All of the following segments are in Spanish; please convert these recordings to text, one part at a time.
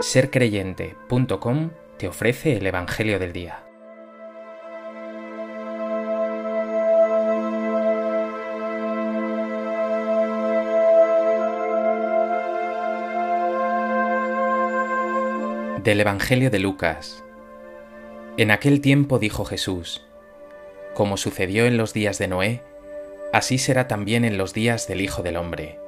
sercreyente.com te ofrece el Evangelio del Día. Del Evangelio de Lucas. En aquel tiempo dijo Jesús, Como sucedió en los días de Noé, así será también en los días del Hijo del Hombre.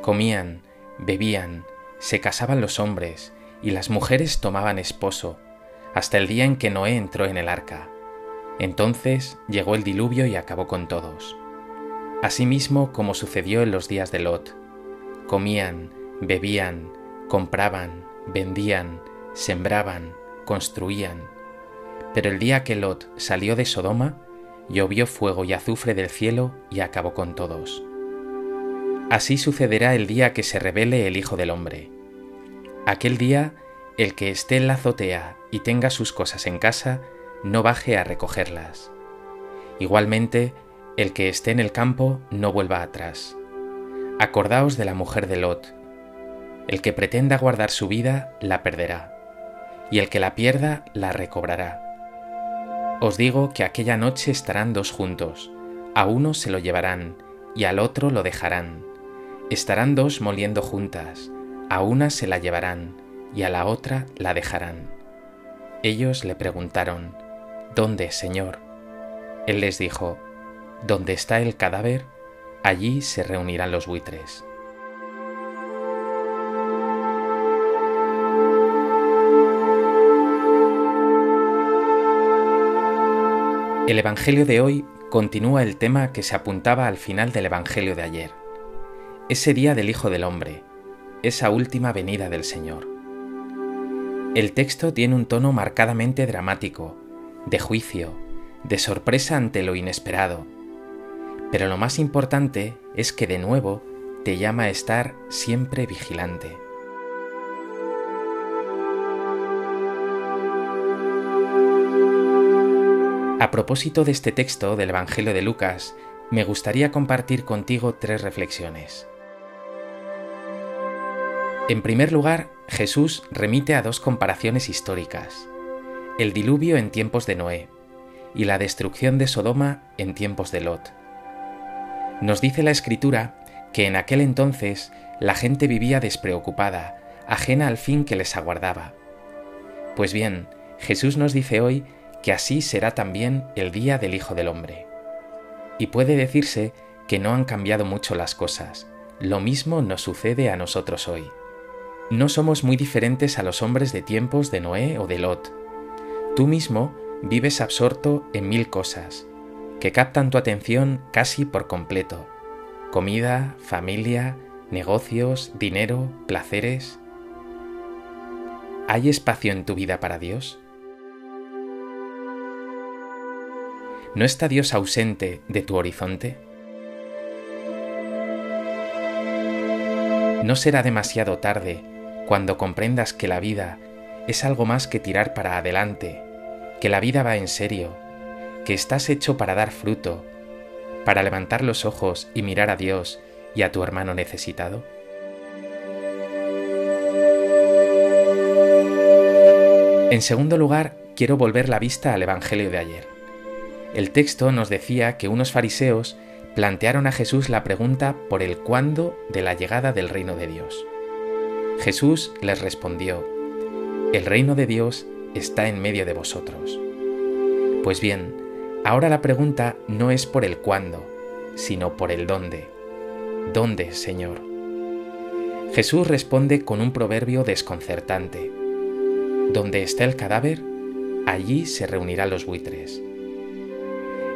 Comían, bebían, se casaban los hombres y las mujeres tomaban esposo, hasta el día en que Noé entró en el arca. Entonces llegó el diluvio y acabó con todos. Asimismo como sucedió en los días de Lot. Comían, bebían, compraban, vendían, sembraban, construían. Pero el día que Lot salió de Sodoma, llovió fuego y azufre del cielo y acabó con todos. Así sucederá el día que se revele el Hijo del Hombre. Aquel día, el que esté en la azotea y tenga sus cosas en casa, no baje a recogerlas. Igualmente, el que esté en el campo no vuelva atrás. Acordaos de la mujer de Lot. El que pretenda guardar su vida, la perderá, y el que la pierda, la recobrará. Os digo que aquella noche estarán dos juntos, a uno se lo llevarán, y al otro lo dejarán. Estarán dos moliendo juntas, a una se la llevarán y a la otra la dejarán. Ellos le preguntaron, ¿Dónde, Señor? Él les dijo, Donde está el cadáver, allí se reunirán los buitres. El Evangelio de hoy continúa el tema que se apuntaba al final del Evangelio de ayer ese día del Hijo del Hombre, esa última venida del Señor. El texto tiene un tono marcadamente dramático, de juicio, de sorpresa ante lo inesperado, pero lo más importante es que de nuevo te llama a estar siempre vigilante. A propósito de este texto del Evangelio de Lucas, me gustaría compartir contigo tres reflexiones. En primer lugar, Jesús remite a dos comparaciones históricas, el diluvio en tiempos de Noé y la destrucción de Sodoma en tiempos de Lot. Nos dice la Escritura que en aquel entonces la gente vivía despreocupada, ajena al fin que les aguardaba. Pues bien, Jesús nos dice hoy que así será también el día del Hijo del Hombre. Y puede decirse que no han cambiado mucho las cosas, lo mismo nos sucede a nosotros hoy. No somos muy diferentes a los hombres de tiempos de Noé o de Lot. Tú mismo vives absorto en mil cosas, que captan tu atención casi por completo. Comida, familia, negocios, dinero, placeres. ¿Hay espacio en tu vida para Dios? ¿No está Dios ausente de tu horizonte? No será demasiado tarde cuando comprendas que la vida es algo más que tirar para adelante, que la vida va en serio, que estás hecho para dar fruto, para levantar los ojos y mirar a Dios y a tu hermano necesitado? En segundo lugar, quiero volver la vista al Evangelio de ayer. El texto nos decía que unos fariseos plantearon a Jesús la pregunta por el cuándo de la llegada del reino de Dios. Jesús les respondió, El reino de Dios está en medio de vosotros. Pues bien, ahora la pregunta no es por el cuándo, sino por el dónde. ¿Dónde, Señor? Jesús responde con un proverbio desconcertante. Donde está el cadáver, allí se reunirán los buitres.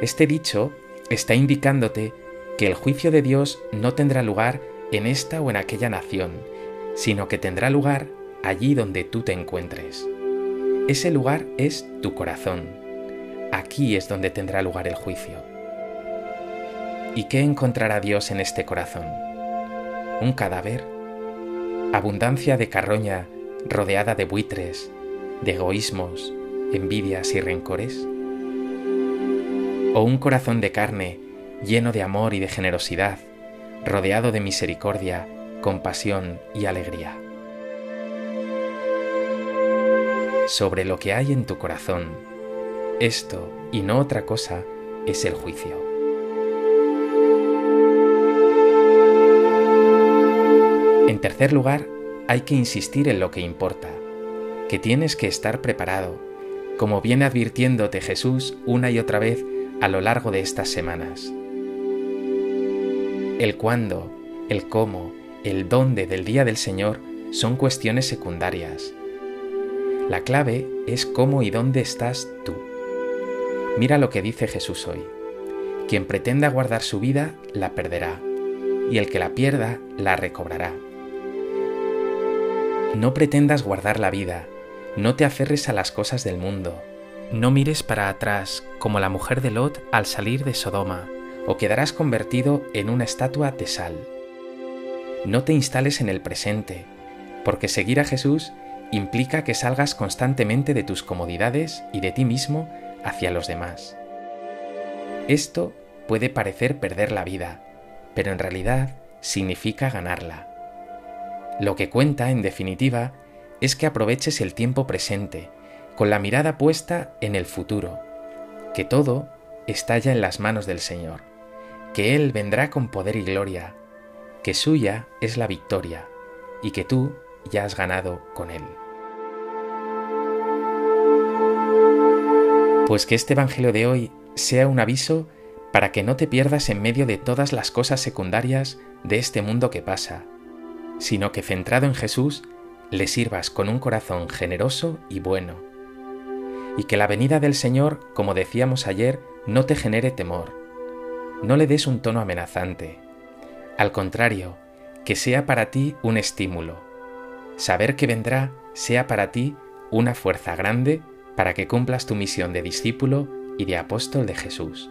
Este dicho está indicándote que el juicio de Dios no tendrá lugar en esta o en aquella nación, sino que tendrá lugar allí donde tú te encuentres. Ese lugar es tu corazón. Aquí es donde tendrá lugar el juicio. ¿Y qué encontrará Dios en este corazón? ¿Un cadáver? ¿Abundancia de carroña rodeada de buitres, de egoísmos, envidias y rencores? ¿O un corazón de carne lleno de amor y de generosidad, rodeado de misericordia compasión y alegría. sobre lo que hay en tu corazón. Esto, y no otra cosa, es el juicio. En tercer lugar, hay que insistir en lo que importa, que tienes que estar preparado, como viene advirtiéndote Jesús una y otra vez a lo largo de estas semanas. El cuándo, el cómo, el dónde del día del Señor son cuestiones secundarias. La clave es cómo y dónde estás tú. Mira lo que dice Jesús hoy. Quien pretenda guardar su vida, la perderá, y el que la pierda, la recobrará. No pretendas guardar la vida, no te aferres a las cosas del mundo, no mires para atrás como la mujer de Lot al salir de Sodoma, o quedarás convertido en una estatua de sal. No te instales en el presente, porque seguir a Jesús implica que salgas constantemente de tus comodidades y de ti mismo hacia los demás. Esto puede parecer perder la vida, pero en realidad significa ganarla. Lo que cuenta, en definitiva, es que aproveches el tiempo presente, con la mirada puesta en el futuro, que todo está ya en las manos del Señor, que Él vendrá con poder y gloria, que suya es la victoria y que tú ya has ganado con Él. Pues que este Evangelio de hoy sea un aviso para que no te pierdas en medio de todas las cosas secundarias de este mundo que pasa, sino que centrado en Jesús, le sirvas con un corazón generoso y bueno. Y que la venida del Señor, como decíamos ayer, no te genere temor. No le des un tono amenazante. Al contrario, que sea para ti un estímulo. Saber que vendrá sea para ti una fuerza grande para que cumplas tu misión de discípulo y de apóstol de Jesús.